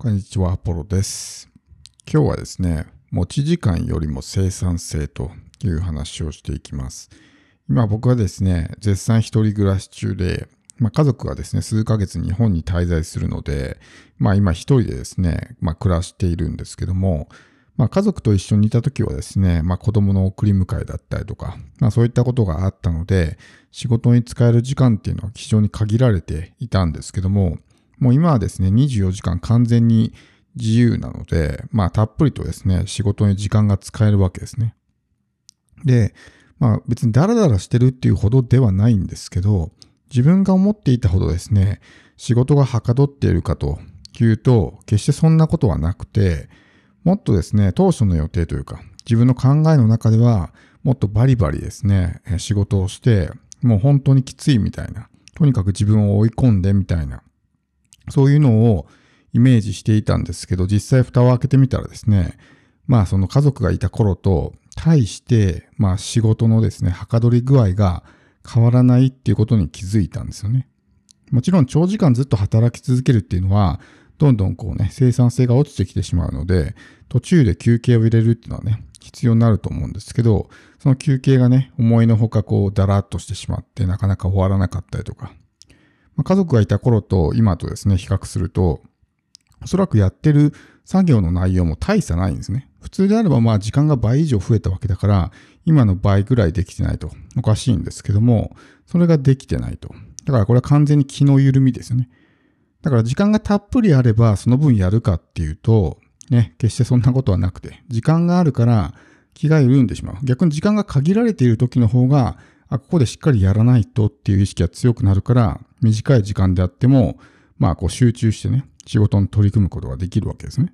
こんにちは、アポロです。今日はですね、持ち時間よりも生産性という話をしていきます。今僕はですね、絶賛一人暮らし中で、まあ、家族がですね、数ヶ月日本に滞在するので、まあ今一人でですね、まあ暮らしているんですけども、まあ家族と一緒にいた時はですね、まあ子供の送り迎えだったりとか、まあそういったことがあったので、仕事に使える時間っていうのは非常に限られていたんですけども、もう今はですね、24時間完全に自由なので、まあたっぷりとですね、仕事に時間が使えるわけですね。で、まあ別にダラダラしてるっていうほどではないんですけど、自分が思っていたほどですね、仕事がはかどっているかというと、決してそんなことはなくて、もっとですね、当初の予定というか、自分の考えの中では、もっとバリバリですね、仕事をして、もう本当にきついみたいな、とにかく自分を追い込んでみたいな、そういうのをイメージしていたんですけど、実際蓋を開けてみたらですね、まあその家族がいた頃と対して、まあ仕事のですね、はかどり具合が変わらないっていうことに気づいたんですよね。もちろん長時間ずっと働き続けるっていうのは、どんどんこうね、生産性が落ちてきてしまうので、途中で休憩を入れるっていうのはね、必要になると思うんですけど、その休憩がね、思いのほかこう、だらっとしてしまって、なかなか終わらなかったりとか、まあ、家族がいた頃と今とですね、比較すると、おそらくやってる作業の内容も大差ないんですね。普通であればまあ時間が倍以上増えたわけだから、今の倍ぐらいできてないとおかしいんですけども、それができてないと。だからこれは完全に気の緩みですよね。だから時間がたっぷりあればその分やるかっていうと、ね、決してそんなことはなくて、時間があるから気が緩んでしまう。逆に時間が限られている時の方が、あ、ここでしっかりやらないとっていう意識が強くなるから、短い時間であっても、まあこう集中してね、仕事に取り組むことができるわけですね。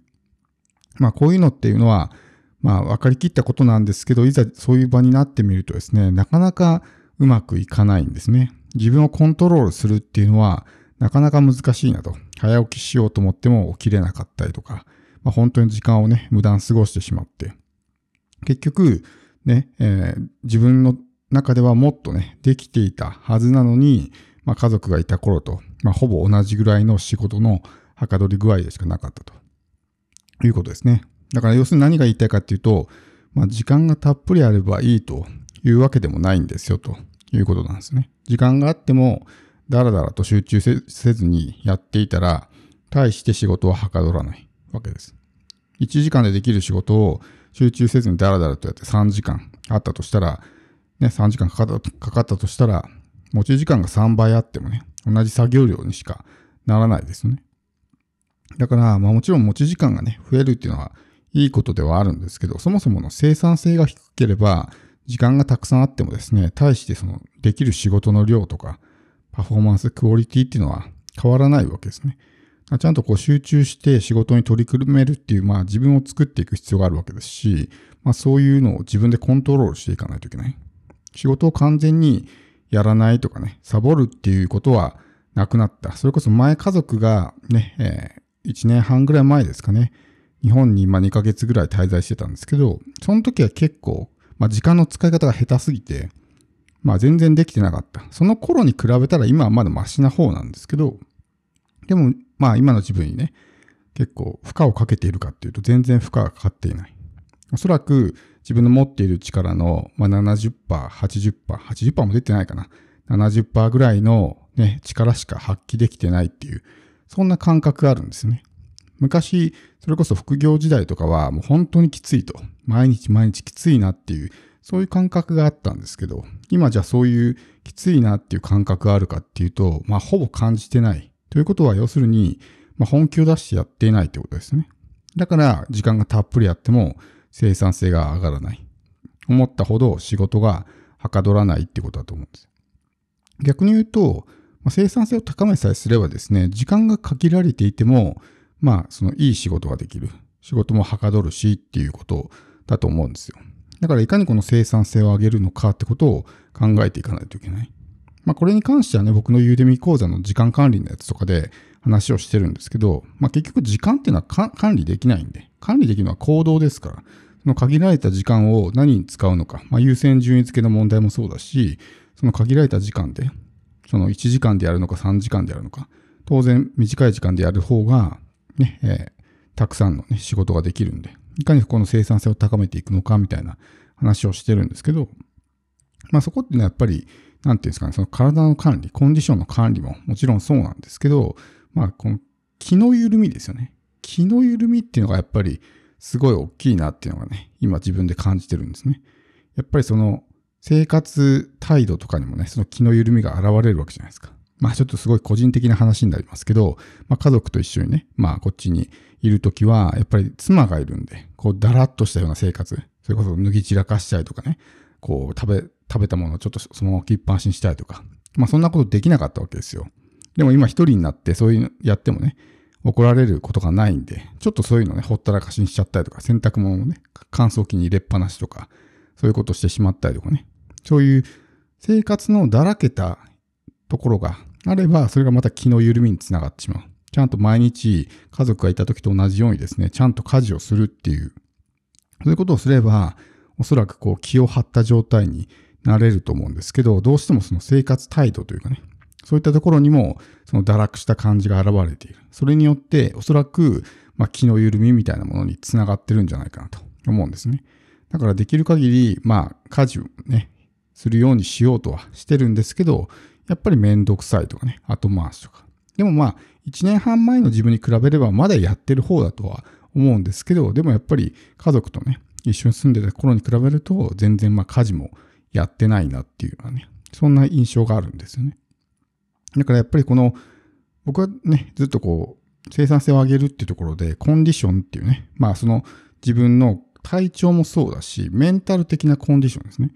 まあこういうのっていうのは、まあ分かりきったことなんですけど、いざそういう場になってみるとですね、なかなかうまくいかないんですね。自分をコントロールするっていうのは、なかなか難しいなと。早起きしようと思っても起きれなかったりとか、まあ、本当に時間をね、無駄に過ごしてしまって、結局、ね、えー自分の中ではもっとね、できていたはずなのに、まあ、家族がいた頃と、まあ、ほぼ同じぐらいの仕事のはかどり具合でしかなかったということですね。だから要するに何が言いたいかっていうと、まあ、時間がたっぷりあればいいというわけでもないんですよということなんですね。時間があっても、だらだらと集中せずにやっていたら、大して仕事ははかどらないわけです。1時間でできる仕事を集中せずにダラダラとやって3時間あったとしたら、ね、3時間かかったとしたら、持ち時間が3倍あってもね、同じ作業量にしかならないですね。だから、まあもちろん持ち時間がね、増えるっていうのはいいことではあるんですけど、そもそもの生産性が低ければ、時間がたくさんあってもですね、対してそのできる仕事の量とか、パフォーマンス、クオリティっていうのは変わらないわけですね。ちゃんとこう集中して仕事に取り組めるっていう、まあ自分を作っていく必要があるわけですし、まあそういうのを自分でコントロールしていかないといけない。仕事を完全にやらないとかね、サボるっていうことはなくなった。それこそ前家族がね、えー、1年半ぐらい前ですかね、日本に今2ヶ月ぐらい滞在してたんですけど、その時は結構、まあ時間の使い方が下手すぎて、まあ全然できてなかった。その頃に比べたら今はまだマシな方なんですけど、でもまあ今の自分にね、結構負荷をかけているかっていうと全然負荷がかかっていない。おそらく自分の持っている力の、まあ、70%、80%、80%も出てないかな。70%ぐらいのね、力しか発揮できてないっていう、そんな感覚があるんですね。昔、それこそ副業時代とかはもう本当にきついと。毎日毎日きついなっていう、そういう感覚があったんですけど、今じゃあそういうきついなっていう感覚があるかっていうと、まあほぼ感じてない。ということは要するに、まあ本気を出してやっていないってことですね。だから時間がたっぷりあっても生産性が上がらない。思ったほど仕事がはかどらないってことだと思うんです。逆に言うと、まあ、生産性を高めさえすればですね、時間が限られていても、まあそのいい仕事ができる。仕事もはかどるしっていうことだと思うんですよ。だからいかにこの生産性を上げるのかってことを考えていかないといけない。まあこれに関してはね、僕のユーデミ講座の時間管理のやつとかで話をしてるんですけど、まあ結局時間っていうのは管理できないんで、管理できるのは行動ですから、の限られた時間を何に使うのか、まあ優先順位付けの問題もそうだし、その限られた時間で、その1時間でやるのか3時間でやるのか、当然短い時間でやる方が、ね、えーたくさんのね、仕事ができるんで、いかにこの生産性を高めていくのかみたいな話をしてるんですけど、まあそこっていうのはやっぱり、なんていうんですかね、その体の管理、コンディションの管理ももちろんそうなんですけど、まあこの気の緩みですよね。気の緩みっていうのがやっぱりすごい大きいなっていうのがね、今自分で感じてるんですね。やっぱりその生活態度とかにもね、その気の緩みが現れるわけじゃないですか。まあちょっとすごい個人的な話になりますけど、まあ家族と一緒にね、まあこっちにいるときは、やっぱり妻がいるんで、こうだらっとしたような生活、それこそ脱ぎ散らかしたりとかね、こう食べ、食べたものをちょっとそのまま置きっぱなしにしたりとか、まあそんなことできなかったわけですよ。でも今一人になってそういうやってもね、怒られることがないんで、ちょっとそういうのね、ほったらかしにしちゃったりとか、洗濯物をね、乾燥機に入れっぱなしとか、そういうことしてしまったりとかね、そういう生活のだらけたところがあれば、それがまた気の緩みにつながってしまう。ちゃんと毎日家族がいた時と同じようにですね、ちゃんと家事をするっていう、そういうことをすれば、おそらくこう気を張った状態になれると思うんですけど、どうしてもその生活態度というかね、そういったところにもその堕落した感じが現れている。それによっておそらく、まあ、気の緩みみたいなものにつながってるんじゃないかなと思うんですね。だからできる限り、まあ、家事をね、するようにしようとはしてるんですけど、やっぱりめんどくさいとかね、後回しとか。でもまあ、1年半前の自分に比べればまだやってる方だとは思うんですけど、でもやっぱり家族とね、一緒に住んでた頃に比べると、全然まあ家事もやってないなっていうようなね、そんな印象があるんですよね。だからやっぱりこの、僕はね、ずっとこう、生産性を上げるっていうところで、コンディションっていうね、まあその自分の体調もそうだし、メンタル的なコンディションですね。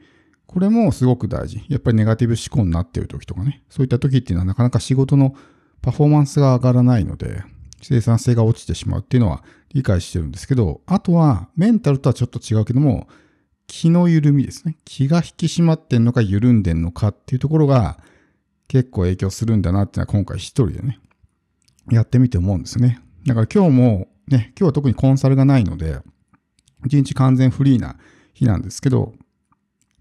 これもすごく大事。やっぱりネガティブ思考になっている時とかね、そういった時っていうのはなかなか仕事のパフォーマンスが上がらないので、生産性が落ちてしまうっていうのは理解してるんですけど、あとはメンタルとはちょっと違うけども、気の緩みですね。気が引き締まってんのか緩んでんのかっていうところが結構影響するんだなっていうのは今回一人でね、やってみて思うんですね。だから今日もね、今日は特にコンサルがないので、一日完全フリーな日なんですけど、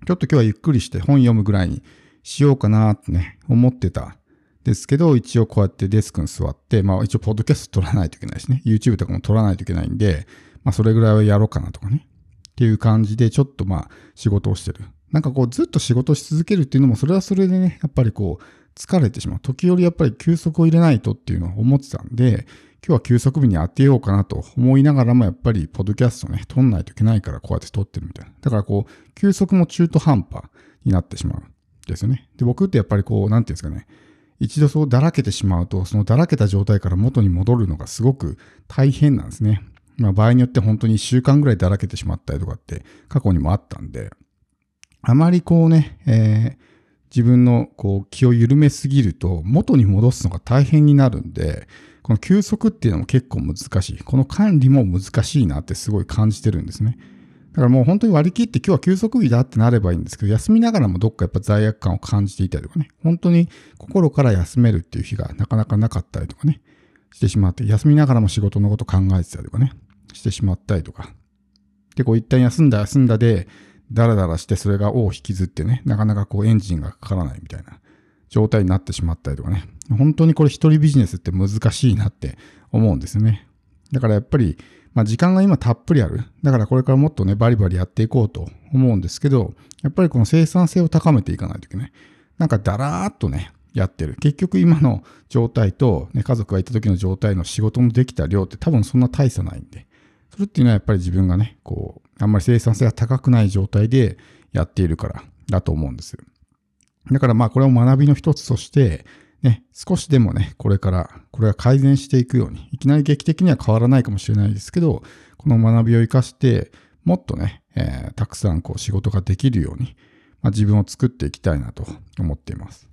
ちょっと今日はゆっくりして本読むぐらいにしようかなってね、思ってたですけど、一応こうやってデスクに座って、まあ一応ポッドキャスト撮らないといけないしね、YouTube とかも撮らないといけないんで、まあそれぐらいはやろうかなとかね。っていう感じで、ちょっとまあ仕事をしてる。なんかこうずっと仕事し続けるっていうのも、それはそれでね、やっぱりこう疲れてしまう。時折やっぱり休息を入れないとっていうのを思ってたんで、今日は休息日に当てようかなと思いながらも、やっぱりポッドキャストね、撮んないといけないからこうやって撮ってるみたいな。だからこう、休息も中途半端になってしまうんですよね。で、僕ってやっぱりこう、なんていうんですかね、一度そうだらけてしまうと、そのだらけた状態から元に戻るのがすごく大変なんですね。まあ場合によって本当に1週間ぐらいだらけてしまったりとかって過去にもあったんで、あまりこうね、えー、自分のこう気を緩めすぎると元に戻すのが大変になるんで、この休息っていうのも結構難しい。この管理も難しいなってすごい感じてるんですね。だからもう本当に割り切って今日は休息日だってなればいいんですけど、休みながらもどっかやっぱ罪悪感を感じていたりとかね、本当に心から休めるっていう日がなかなかなかったりとかね、してしまって、休みながらも仕事のこと考えてたりとかね、してしまったりとか。で、こう一旦休んだ休んだで、ダラダラしてそれが尾を引きずってね、なかなかこうエンジンがかからないみたいな状態になってしまったりとかね。本当にこれ一人ビジネスって難しいなって思うんですね。だからやっぱり、まあ時間が今たっぷりある。だからこれからもっとね、バリバリやっていこうと思うんですけど、やっぱりこの生産性を高めていかないといけない。なんかだらーっとね、やってる。結局今の状態と、ね、家族がいた時の状態の仕事のできた量って多分そんな大差ないんで。それっていうのはやっぱり自分がね、こう、あんまり生産性が高くない状態でやっているからだと思うんです。だからまあこれを学びの一つとして、ね、少しでもね、これからこれが改善していくように、いきなり劇的には変わらないかもしれないですけど、この学びを活かして、もっとね、えー、たくさんこう仕事ができるように、まあ、自分を作っていきたいなと思っています。